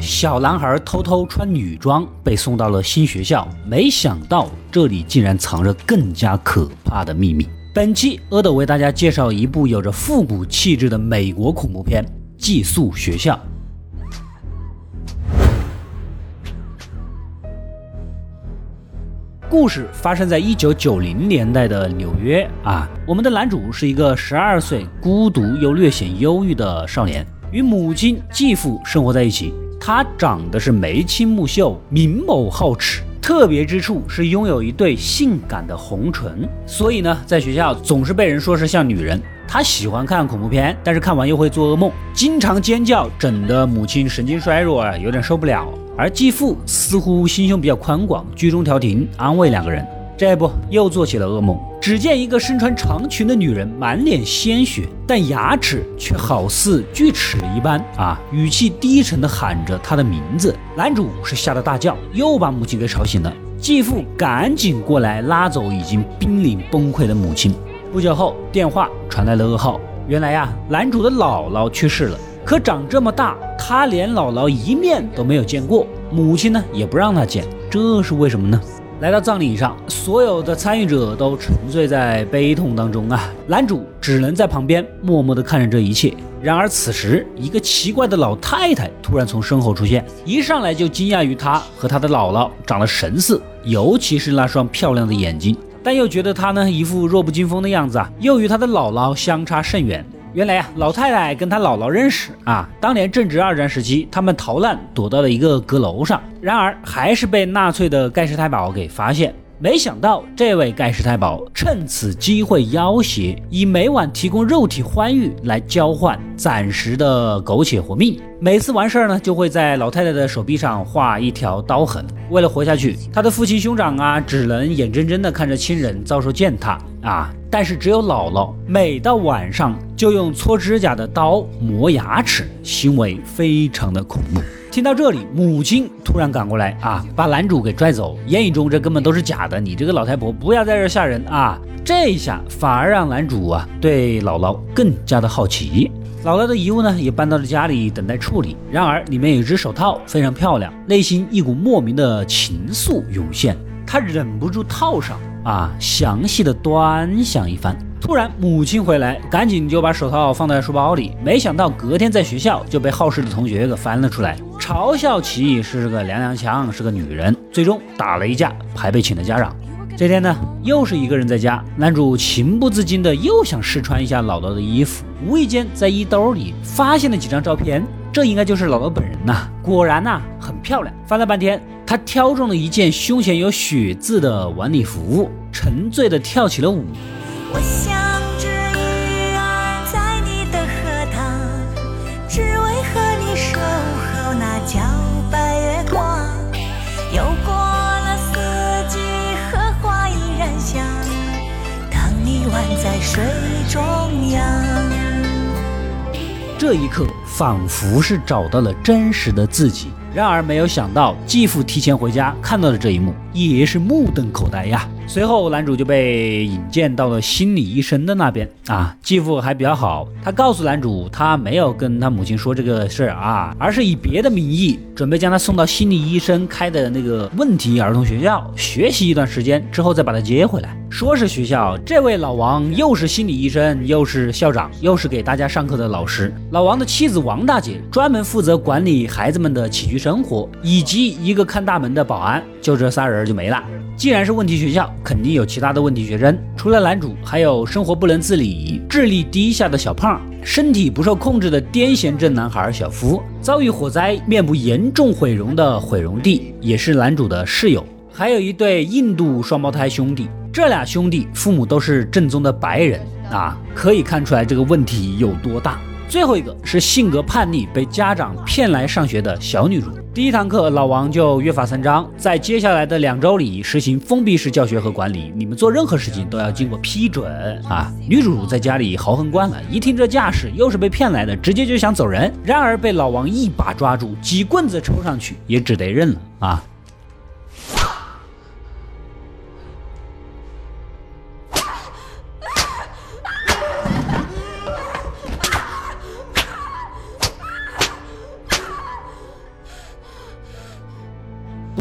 小男孩偷偷穿女装被送到了新学校，没想到这里竟然藏着更加可怕的秘密。本期阿斗为大家介绍一部有着复古气质的美国恐怖片《寄宿学校》。故事发生在一九九零年代的纽约啊，我们的男主是一个十二岁孤独又略显忧郁的少年，与母亲、继父生活在一起。他长得是眉清目秀、明眸皓齿，特别之处是拥有一对性感的红唇，所以呢，在学校总是被人说是像女人。他喜欢看恐怖片，但是看完又会做噩梦，经常尖叫，整得母亲神经衰弱啊，有点受不了。而继父似乎心胸比较宽广，居中调停，安慰两个人。这不又做起了噩梦。只见一个身穿长裙的女人，满脸鲜血，但牙齿却好似锯齿一般啊！语气低沉地喊着她的名字。男主是吓得大叫，又把母亲给吵醒了。继父赶紧过来拉走已经濒临崩溃的母亲。不久后，电话传来了噩耗，原来呀，男主的姥姥去世了。可长这么大，他连姥姥一面都没有见过，母亲呢也不让他见，这是为什么呢？来到葬礼上，所有的参与者都沉醉在悲痛当中啊！男主只能在旁边默默地看着这一切。然而此时，一个奇怪的老太太突然从身后出现，一上来就惊讶于他和他的姥姥长得神似，尤其是那双漂亮的眼睛，但又觉得他呢一副弱不禁风的样子啊，又与他的姥姥相差甚远。原来呀，老太太跟她姥姥认识啊。当年正值二战时期，他们逃难躲到了一个阁楼上，然而还是被纳粹的盖世太保给发现。没想到，这位盖世太保趁此机会要挟，以每晚提供肉体欢愉来交换暂时的苟且活命。每次完事儿呢，就会在老太太的手臂上画一条刀痕。为了活下去，他的父亲兄长啊，只能眼睁睁地看着亲人遭受践踏啊。但是只有姥姥，每到晚上就用搓指甲的刀磨牙齿，行为非常的恐怖。听到这里，母亲突然赶过来啊，把男主给拽走。言语中这根本都是假的，你这个老太婆不要在这吓人啊！这一下反而让男主啊对姥姥更加的好奇。姥姥的遗物呢也搬到了家里等待处理。然而里面有一只手套，非常漂亮，内心一股莫名的情愫涌现，他忍不住套上啊，详细的端详一番。突然，母亲回来，赶紧就把手套放在书包里。没想到隔天在学校就被好事的同学给翻了出来，嘲笑其是个娘娘腔，是个女人。最终打了一架，还被请了家长。这天呢，又是一个人在家，男主情不自禁的又想试穿一下姥姥的衣服，无意间在衣兜里发现了几张照片，这应该就是姥姥本人呐。果然呐，很漂亮。翻了半天，他挑中了一件胸前有血字的晚礼服，沉醉的跳起了舞。我像只鱼儿在你的荷塘，只为和你守候那皎白月光。又过了四季，荷花依然香。当你宛。在水中央。这一刻，仿佛是找到了真实的自己。然而，没有想到继父提前回家，看到了这一幕，也是目瞪口呆呀。随后，男主就被引荐到了心理医生的那边啊。继父还比较好，他告诉男主，他没有跟他母亲说这个事儿啊，而是以别的名义准备将他送到心理医生开的那个问题儿童学校学习一段时间，之后再把他接回来。说是学校，这位老王又是心理医生，又是校长，又是给大家上课的老师。老王的妻子王大姐专门负责管理孩子们的起居生活，以及一个看大门的保安，就这仨人就没了。既然是问题学校，肯定有其他的问题学生。除了男主，还有生活不能自理、智力低下的小胖，身体不受控制的癫痫症男孩小夫，遭遇火灾面部严重毁容的毁容弟，也是男主的室友。还有一对印度双胞胎兄弟，这俩兄弟父母都是正宗的白人啊，可以看出来这个问题有多大。最后一个是性格叛逆、被家长骗来上学的小女主。第一堂课，老王就约法三章，在接下来的两周里实行封闭式教学和管理，你们做任何事情都要经过批准啊。女主在家里豪横惯了，一听这架势，又是被骗来的，直接就想走人。然而被老王一把抓住，几棍子抽上去，也只得认了啊。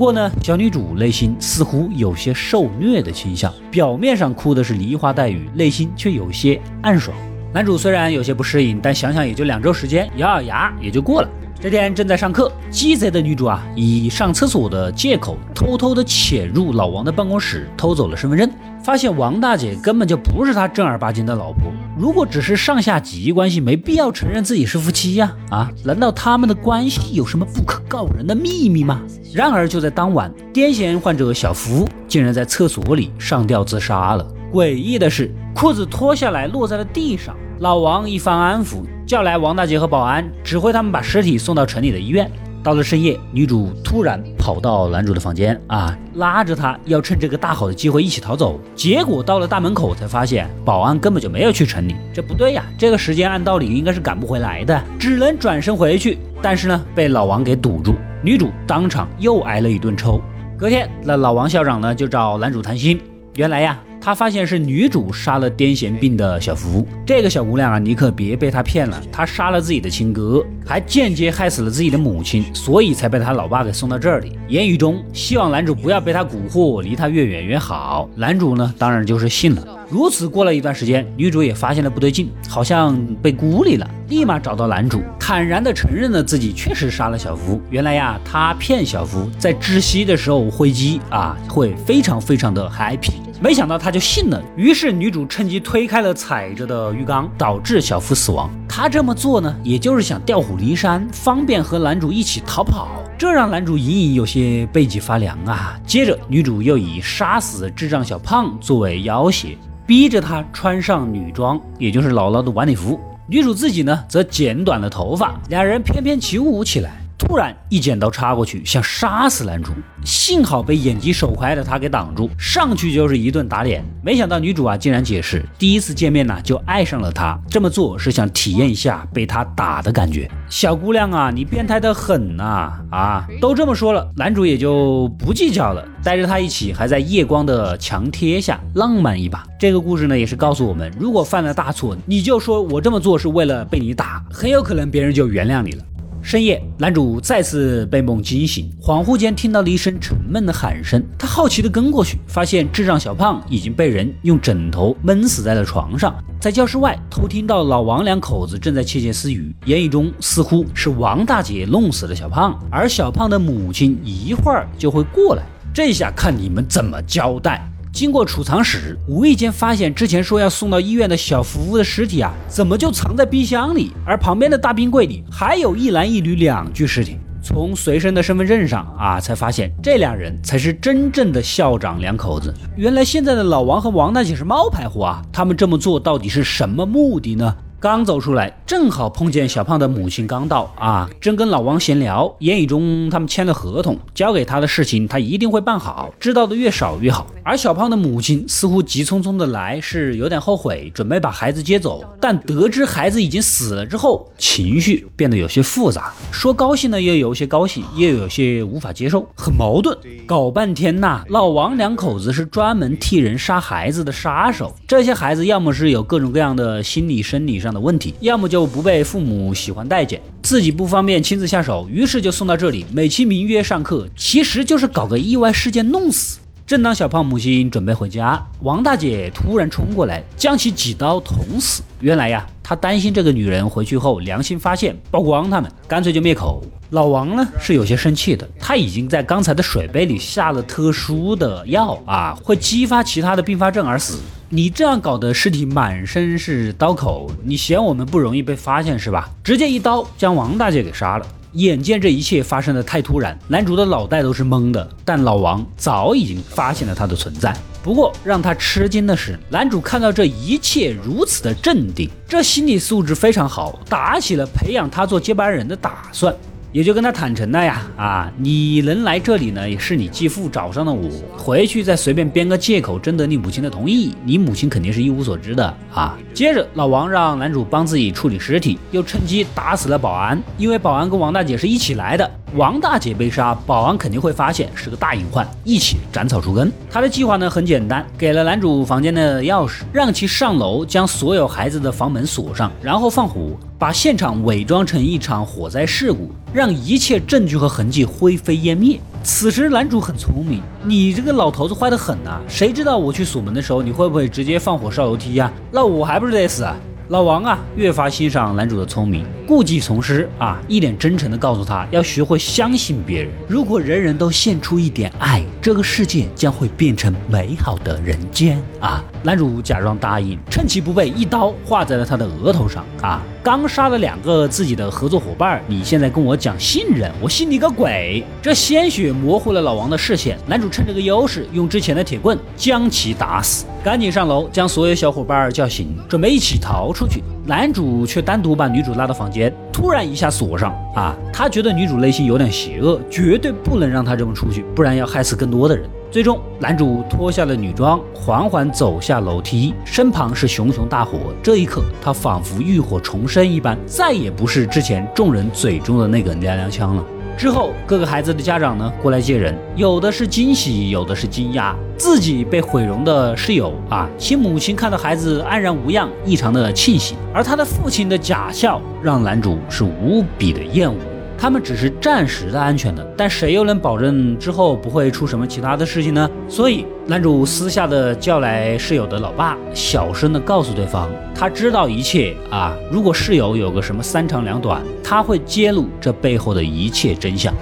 不过呢，小女主内心似乎有些受虐的倾向，表面上哭的是梨花带雨，内心却有些暗爽。男主虽然有些不适应，但想想也就两周时间，咬咬牙也就过了。这天正在上课，鸡贼的女主啊，以上厕所的借口，偷偷的潜入老王的办公室，偷走了身份证。发现王大姐根本就不是他正儿八经的老婆，如果只是上下级关系，没必要承认自己是夫妻呀！啊，难道他们的关系有什么不可告人的秘密吗？然而就在当晚，癫痫患者小福竟然在厕所里上吊自杀了。诡异的是，裤子脱下来落在了地上。老王一番安抚，叫来王大姐和保安，指挥他们把尸体送到城里的医院。到了深夜，女主突然跑到男主的房间啊，拉着他要趁这个大好的机会一起逃走。结果到了大门口才发现，保安根本就没有去城里。这不对呀，这个时间按道理应该是赶不回来的，只能转身回去。但是呢，被老王给堵住，女主当场又挨了一顿抽。隔天，那老王校长呢就找男主谈心，原来呀。他发现是女主杀了癫痫病的小福，这个小姑娘啊，你可别被她骗了。她杀了自己的亲哥，还间接害死了自己的母亲，所以才被她老爸给送到这里。言语中希望男主不要被她蛊惑，离她越远越好。男主呢，当然就是信了。如此过了一段时间，女主也发现了不对劲，好像被孤立了，立马找到男主，坦然的承认了自己确实杀了小福。原来呀，他骗小福在窒息的时候会击啊，会非常非常的 happy。没想到他就信了，于是女主趁机推开了踩着的浴缸，导致小福死亡。她这么做呢，也就是想调虎离山，方便和男主一起逃跑。这让男主隐隐有些背脊发凉啊。接着，女主又以杀死智障小胖作为要挟，逼着她穿上女装，也就是姥姥的晚礼服。女主自己呢，则剪短了头发，两人翩翩起舞起来。突然，一剪刀插过去，想杀死男主，幸好被眼疾手快的他给挡住，上去就是一顿打脸。没想到女主啊，竟然解释，第一次见面呢就爱上了他，这么做是想体验一下被他打的感觉。小姑娘啊，你变态的很呐！啊，都这么说了，男主也就不计较了，带着她一起，还在夜光的墙贴下浪漫一把。这个故事呢，也是告诉我们，如果犯了大错，你就说我这么做是为了被你打，很有可能别人就原谅你了。深夜，男主再次被梦惊醒，恍惚间听到了一声沉闷的喊声。他好奇地跟过去，发现智障小胖已经被人用枕头闷死在了床上。在教室外，偷听到老王两口子正在窃窃私语，言语中似乎是王大姐弄死了小胖，而小胖的母亲一会儿就会过来。这下看你们怎么交代。经过储藏室，无意间发现之前说要送到医院的小福的尸体啊，怎么就藏在冰箱里？而旁边的大冰柜里还有一男一女两具尸体。从随身的身份证上啊，才发现这两人才是真正的校长两口子。原来现在的老王和王大姐是冒牌货啊！他们这么做到底是什么目的呢？刚走出来，正好碰见小胖的母亲刚到啊，正跟老王闲聊，言语中他们签了合同，交给他的事情他一定会办好，知道的越少越好。而小胖的母亲似乎急匆匆的来，是有点后悔，准备把孩子接走，但得知孩子已经死了之后，情绪变得有些复杂，说高兴呢又有些高兴，又有些无法接受，很矛盾。搞半天呐，老王两口子是专门替人杀孩子的杀手，这些孩子要么是有各种各样的心理生理上。的问题，要么就不被父母喜欢待见，自己不方便亲自下手，于是就送到这里，美其名曰上课，其实就是搞个意外事件弄死。正当小胖母亲准备回家，王大姐突然冲过来，将其几刀捅死。原来呀，她担心这个女人回去后良心发现，曝光他们，干脆就灭口。老王呢是有些生气的，他已经在刚才的水杯里下了特殊的药啊，会激发其他的并发症而死。你这样搞得尸体满身是刀口，你嫌我们不容易被发现是吧？直接一刀将王大姐给杀了。眼见这一切发生的太突然，男主的脑袋都是懵的。但老王早已经发现了他的存在。不过让他吃惊的是，男主看到这一切如此的镇定，这心理素质非常好，打起了培养他做接班人的打算。也就跟他坦诚了呀，啊，你能来这里呢，也是你继父找上了我，回去再随便编个借口征得你母亲的同意，你母亲肯定是一无所知的啊。接着老王让男主帮自己处理尸体，又趁机打死了保安，因为保安跟王大姐是一起来的，王大姐被杀，保安肯定会发现是个大隐患，一起斩草除根。他的计划呢很简单，给了男主房间的钥匙，让其上楼将所有孩子的房门锁上，然后放火。把现场伪装成一场火灾事故，让一切证据和痕迹灰飞烟灭。此时男主很聪明，你这个老头子坏得很呐！谁知道我去锁门的时候，你会不会直接放火烧楼梯呀？那我还不是得死啊！老王啊，越发欣赏男主的聪明，故技重施啊，一脸真诚的告诉他，要学会相信别人。如果人人都献出一点爱，这个世界将会变成美好的人间啊！男主假装答应，趁其不备，一刀划在了他的额头上啊！刚杀了两个自己的合作伙伴，你现在跟我讲信任，我信你个鬼！这鲜血模糊了老王的视线，男主趁这个优势，用之前的铁棍将其打死。赶紧上楼，将所有小伙伴叫醒，准备一起逃出去。男主却单独把女主拉到房间，突然一下锁上。啊，他觉得女主内心有点邪恶，绝对不能让她这么出去，不然要害死更多的人。最终，男主脱下了女装，缓缓走下楼梯，身旁是熊熊大火。这一刻，他仿佛浴火重生一般，再也不是之前众人嘴中的那个娘娘腔了。之后，各个孩子的家长呢过来接人，有的是惊喜，有的是惊讶。自己被毁容的室友啊，其母亲看到孩子安然无恙，异常的庆幸。而他的父亲的假笑，让男主是无比的厌恶。他们只是暂时的安全的，但谁又能保证之后不会出什么其他的事情呢？所以男主私下的叫来室友的老爸，小声的告诉对方，他知道一切啊。如果室友有个什么三长两短，他会揭露这背后的一切真相。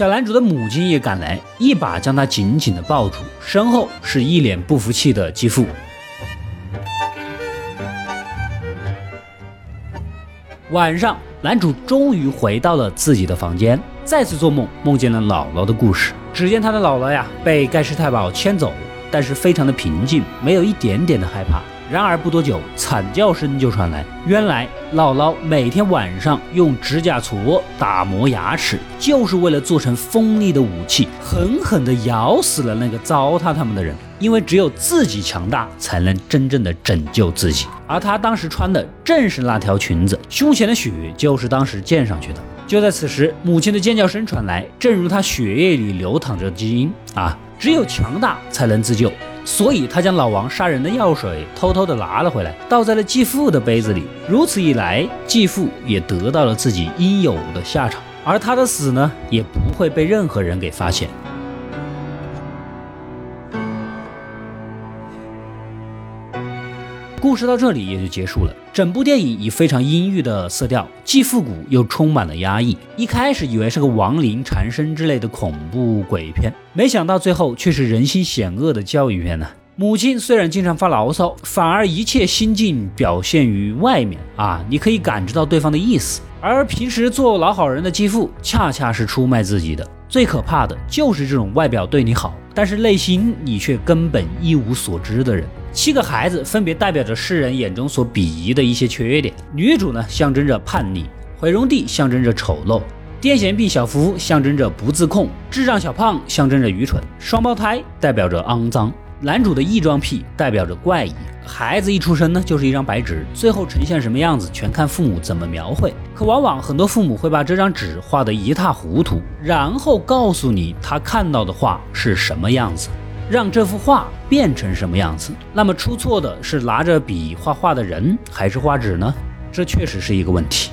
小男主的母亲也赶来，一把将他紧紧的抱住，身后是一脸不服气的继父。晚上，男主终于回到了自己的房间，再次做梦，梦见了姥姥的故事。只见他的姥姥呀，被盖世太保牵走，但是非常的平静，没有一点点的害怕。然而不多久，惨叫声就传来。原来姥姥每天晚上用指甲锉打磨牙齿，就是为了做成锋利的武器，狠狠地咬死了那个糟蹋他们的人。因为只有自己强大，才能真正的拯救自己。而她当时穿的正是那条裙子，胸前的血就是当时溅上去的。就在此时，母亲的尖叫声传来，正如她血液里流淌着基因啊，只有强大才能自救。所以他将老王杀人的药水偷偷的拿了回来，倒在了继父的杯子里。如此一来，继父也得到了自己应有的下场，而他的死呢，也不会被任何人给发现。故事到这里也就结束了。整部电影以非常阴郁的色调，既复古又充满了压抑。一开始以为是个亡灵缠身之类的恐怖鬼片，没想到最后却是人心险恶的教育片呢。母亲虽然经常发牢骚，反而一切心境表现于外面啊，你可以感知到对方的意思。而平时做老好人的继父，恰恰是出卖自己的。最可怕的就是这种外表对你好，但是内心你却根本一无所知的人。七个孩子分别代表着世人眼中所鄙夷的一些缺点。女主呢，象征着叛逆；毁容帝象征着丑陋；癫痫病小福象征着不自控；智障小胖象征着愚蠢；双胞胎代表着肮脏；男主的异装癖代表着怪异。孩子一出生呢，就是一张白纸，最后呈现什么样子，全看父母怎么描绘。可往往很多父母会把这张纸画得一塌糊涂，然后告诉你他看到的画是什么样子。让这幅画变成什么样子？那么出错的是拿着笔画画的人，还是画纸呢？这确实是一个问题。